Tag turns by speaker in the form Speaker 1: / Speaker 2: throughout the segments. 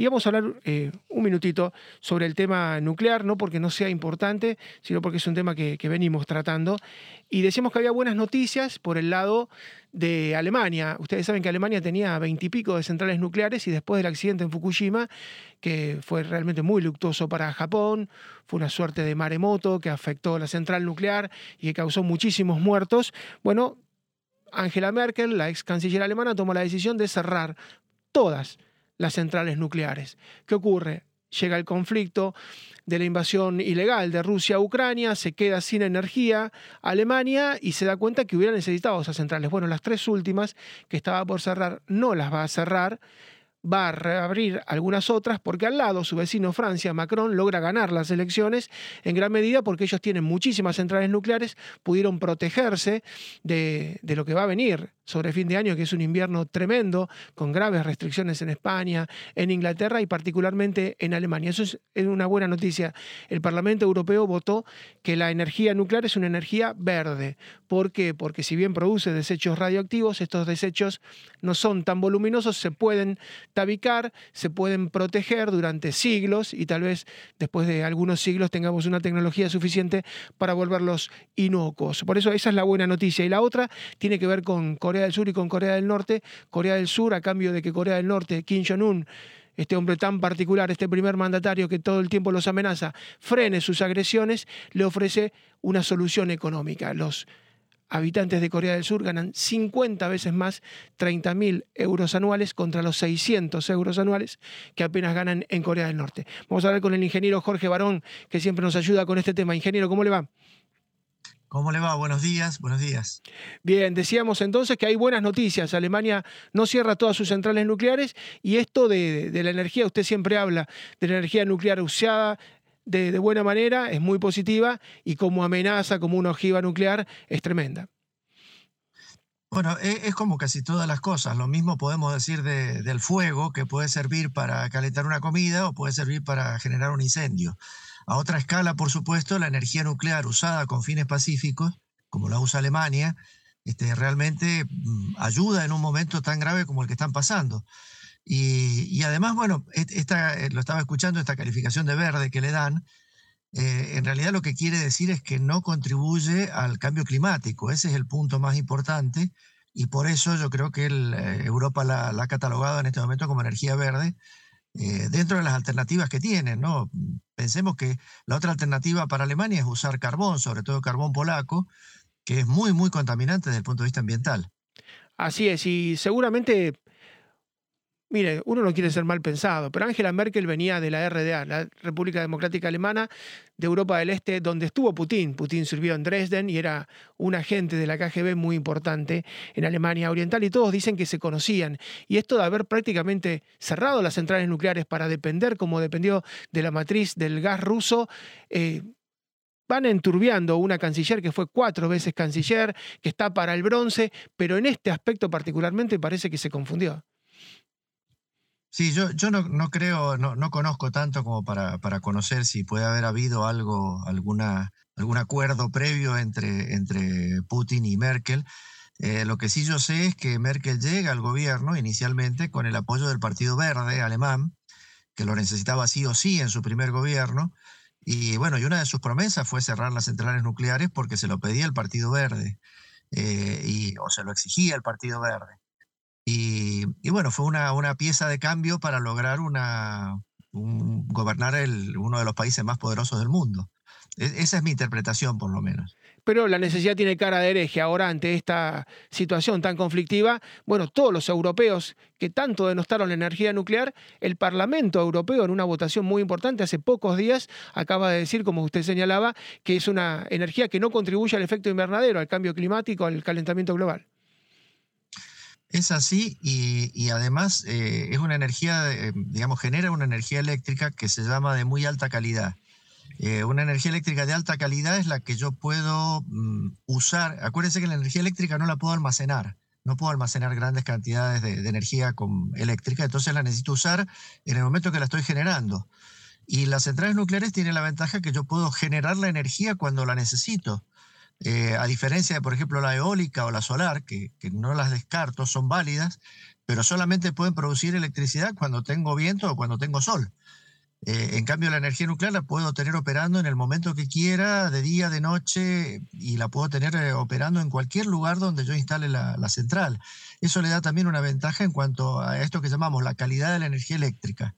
Speaker 1: Y vamos a hablar eh, un minutito sobre el tema nuclear, no porque no sea importante, sino porque es un tema que, venimos tratando. Y decíamos que había buenas noticias por el lado de Alemania. Ustedes saben que Alemania tenía veintipico de centrales nucleares y después del accidente en Fukushima, que fue realmente muy luctuoso para Japón, fue una suerte de maremoto que afectó la central nuclear y que causó muchísimos muertos. Bueno, Angela Merkel, la ex canciller alemana, tomó la decisión de cerrar todas las centrales nucleares. ¿Qué ocurre? Llega el conflicto de la invasión ilegal de Rusia a Ucrania, se queda sin energía Alemania y se da cuenta que hubiera necesitado esas centrales. Bueno, las tres últimas que estaba por cerrar no las va a cerrar va a reabrir algunas otras porque al lado su vecino Francia, Macron, logra ganar las elecciones en gran medida porque ellos tienen muchísimas centrales nucleares, pudieron protegerse de, de lo que va a venir sobre fin de año, que es un invierno tremendo, con graves restricciones en España, en Inglaterra y particularmente en Alemania. Eso es una buena noticia. El Parlamento Europeo votó que la energía nuclear es una energía verde. ¿Por qué? Porque si bien produce desechos radioactivos, estos desechos no son tan voluminosos, se pueden tabicar, se pueden proteger durante siglos y tal vez después de algunos siglos tengamos una tecnología suficiente para volverlos inocuos. Por eso esa es la buena noticia. Y la otra tiene que ver con Corea del Sur y con Corea del Norte. Corea del Sur, a cambio de que Corea del Norte, Kim Jong-un, este hombre tan particular, este primer mandatario que todo el tiempo los amenaza, frene sus agresiones, le ofrece una solución económica. Los habitantes de Corea del Sur ganan 50 veces más, 30.000 euros anuales contra los 600 euros anuales que apenas ganan en Corea del Norte. Vamos a hablar con el ingeniero Jorge Barón, que siempre nos ayuda con este tema. Ingeniero, ¿cómo le va?
Speaker 2: ¿Cómo le va? Buenos días, buenos días.
Speaker 1: Bien, decíamos entonces que hay buenas noticias. Alemania no cierra todas sus centrales nucleares y esto de, la energía, usted siempre habla de la energía nuclear usada de, buena manera, es muy positiva y como amenaza, como una ojiva nuclear, es tremenda.
Speaker 2: Bueno, e, es, como casi todas las cosas. Lo mismo podemos decir del fuego, que puede servir para calentar una comida o puede servir para generar un incendio. A otra escala, por supuesto, la energía nuclear usada con fines pacíficos, como la usa Alemania, este, realmente mm, ayuda en un momento tan grave como el que están pasando. Y, además, bueno, esta, eh, lo estaba escuchando, esta calificación de verde que le dan, eh, en realidad lo que quiere decir es que no contribuye al cambio climático. Ese es el punto más importante y por eso yo creo que eh, Europa la, ha catalogado en este momento como energía verde eh, dentro de las alternativas que tienen. ¿no? Pensemos que la otra alternativa para Alemania es usar carbón, sobre todo carbón polaco, que es muy, muy contaminante desde el punto de vista ambiental.
Speaker 1: Así es, y seguramente Mire, uno no quiere ser mal pensado, pero Angela Merkel venía de la RDA, la República Democrática Alemana, de Europa del Este, donde estuvo Putin. Putin sirvió en Dresden y era un agente de la KGB muy importante en Alemania Oriental y todos dicen que se conocían. Y esto de haber prácticamente cerrado las centrales nucleares para depender, como dependió de la matriz del gas ruso, eh, van enturbiando una canciller que fue cuatro veces canciller, que está para el bronce, pero en este aspecto particularmente parece que se confundió.
Speaker 2: Sí, yo, yo no, no creo, no, no, conozco tanto como para, para, conocer si puede haber habido algo, alguna, algún acuerdo previo entre, entre Putin y Merkel. Eh, lo que sí yo sé es que Merkel llega al gobierno inicialmente con el apoyo del Partido Verde alemán, que lo necesitaba sí o sí en su primer gobierno. Y bueno, y una de sus promesas fue cerrar las centrales nucleares porque se lo pedía el Partido Verde, eh, y, o se lo exigía el Partido Verde. Y, bueno, fue una, una, pieza de cambio para lograr una, gobernar el, uno de los países más poderosos del mundo. E, esa es mi interpretación, por lo menos.
Speaker 1: Pero la necesidad tiene cara de hereje ahora ante esta situación tan conflictiva. Bueno, todos los europeos que tanto denostaron la energía nuclear, el Parlamento Europeo en una votación muy importante hace pocos días acaba de decir, como usted señalaba, que es una energía que no contribuye al efecto invernadero, al cambio climático, al calentamiento global.
Speaker 2: Es así y, además eh, es una energía, eh, digamos, genera una energía eléctrica que se llama de muy alta calidad. Eh, una energía eléctrica de alta calidad es la que yo puedo mm, usar. Acuérdense que la energía eléctrica no la puedo almacenar. No puedo almacenar grandes cantidades de, de energía con, eléctrica, entonces la necesito usar en el momento que la estoy generando. Y las centrales nucleares tienen la ventaja que yo puedo generar la energía cuando la necesito. Eh, a diferencia de, por ejemplo, la eólica o la solar, que, no las descarto, son válidas, pero solamente pueden producir electricidad cuando tengo viento o cuando tengo sol. Eh, en cambio, la energía nuclear la puedo tener operando en el momento que quiera, de día, de noche, y la puedo tener eh, operando en cualquier lugar donde yo instale la, central. Eso le da también una ventaja en cuanto a esto que llamamos la calidad de la energía eléctrica.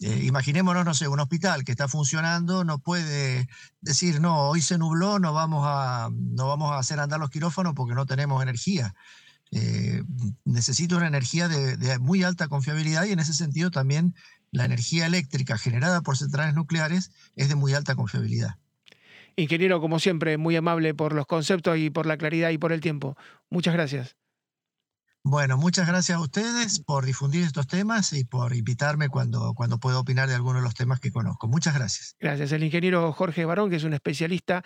Speaker 2: Eh, imaginémonos, no sé, un hospital que está funcionando, no puede decir, no, hoy se nubló, no vamos a, no vamos a hacer andar los quirófanos porque no tenemos energía. necesito una energía de, muy alta confiabilidad y en ese sentido también la energía eléctrica generada por centrales nucleares es de muy alta confiabilidad.
Speaker 1: Ingeniero, como siempre, muy amable por los conceptos y por la claridad y por el tiempo. Muchas gracias.
Speaker 2: Bueno, muchas gracias a ustedes por difundir estos temas y por invitarme cuando, cuando puedo opinar de algunos de los temas que conozco. Muchas gracias.
Speaker 1: Gracias. El ingeniero Jorge Barón, que es un especialista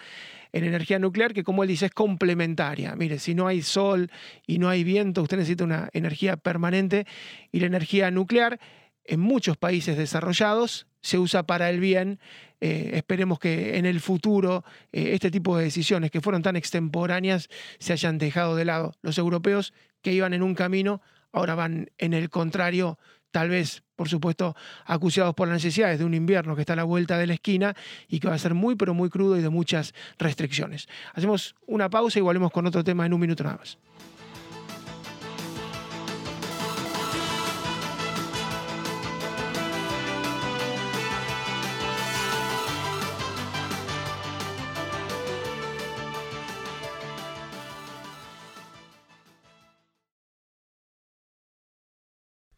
Speaker 1: en energía nuclear, que como él dice es complementaria. Mire, si no hay sol y no hay viento, usted necesita una energía permanente y la energía nuclear en muchos países desarrollados se usa para el bien. Eh, esperemos que en el futuro eh, este tipo de decisiones que fueron tan extemporáneas se hayan dejado de lado. Los europeos que iban en un camino ahora van en el contrario, tal vez, por supuesto, acuciados por las necesidades de un invierno que está a la vuelta de la esquina y que va a ser muy, pero muy crudo y de muchas restricciones. Hacemos una pausa y volvemos con otro tema en un minuto nada más.